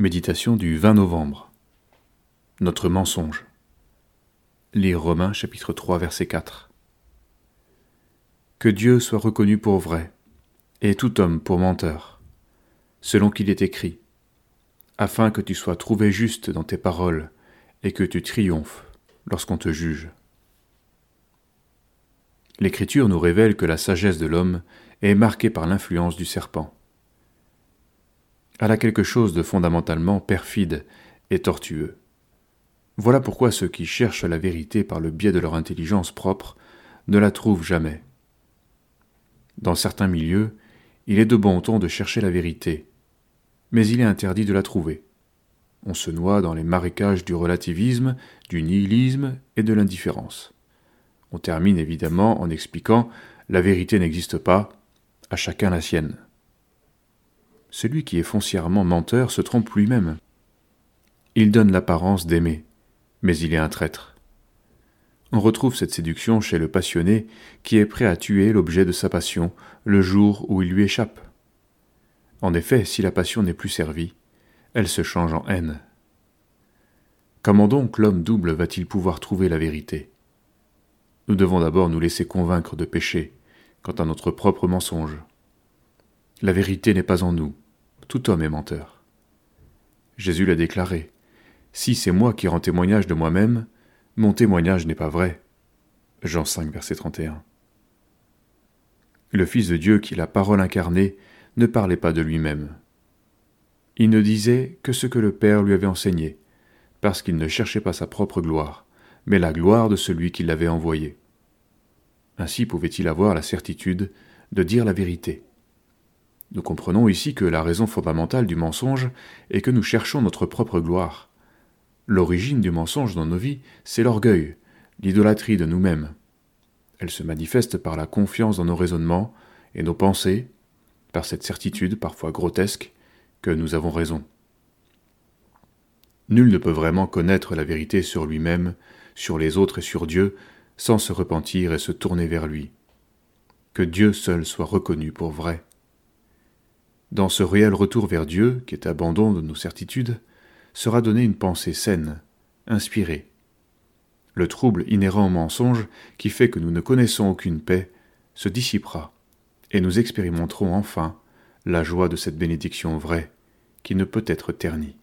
Méditation du 20 novembre. Notre mensonge. Lire Romains chapitre 3 verset 4. Que Dieu soit reconnu pour vrai, et tout homme pour menteur, selon qu'il est écrit, afin que tu sois trouvé juste dans tes paroles, et que tu triomphes lorsqu'on te juge. L'Écriture nous révèle que la sagesse de l'homme est marquée par l'influence du serpent elle a quelque chose de fondamentalement perfide et tortueux. Voilà pourquoi ceux qui cherchent la vérité par le biais de leur intelligence propre ne la trouvent jamais. Dans certains milieux, il est de bon ton de chercher la vérité, mais il est interdit de la trouver. On se noie dans les marécages du relativisme, du nihilisme et de l'indifférence. On termine évidemment en expliquant la vérité n'existe pas, à chacun la sienne. Celui qui est foncièrement menteur se trompe lui-même. Il donne l'apparence d'aimer, mais il est un traître. On retrouve cette séduction chez le passionné qui est prêt à tuer l'objet de sa passion le jour où il lui échappe. En effet, si la passion n'est plus servie, elle se change en haine. Comment donc l'homme double va-t-il pouvoir trouver la vérité? Nous devons d'abord nous laisser convaincre de péché quant à notre propre mensonge. La vérité n'est pas en nous, tout homme est menteur. Jésus l'a déclaré. Si c'est moi qui rends témoignage de moi-même, mon témoignage n'est pas vrai. Jean 5, verset 31. Le Fils de Dieu, qui la parole incarnée, ne parlait pas de lui-même. Il ne disait que ce que le Père lui avait enseigné, parce qu'il ne cherchait pas sa propre gloire, mais la gloire de celui qui l'avait envoyé. Ainsi pouvait-il avoir la certitude de dire la vérité. Nous comprenons ici que la raison fondamentale du mensonge est que nous cherchons notre propre gloire. L'origine du mensonge dans nos vies, c'est l'orgueil, l'idolâtrie de nous-mêmes. Elle se manifeste par la confiance dans nos raisonnements et nos pensées, par cette certitude parfois grotesque que nous avons raison. Nul ne peut vraiment connaître la vérité sur lui-même, sur les autres et sur Dieu, sans se repentir et se tourner vers lui. Que Dieu seul soit reconnu pour vrai. Dans ce réel retour vers Dieu, qui est abandon de nos certitudes, sera donnée une pensée saine, inspirée. Le trouble inhérent au mensonge, qui fait que nous ne connaissons aucune paix, se dissipera, et nous expérimenterons enfin la joie de cette bénédiction vraie, qui ne peut être ternie.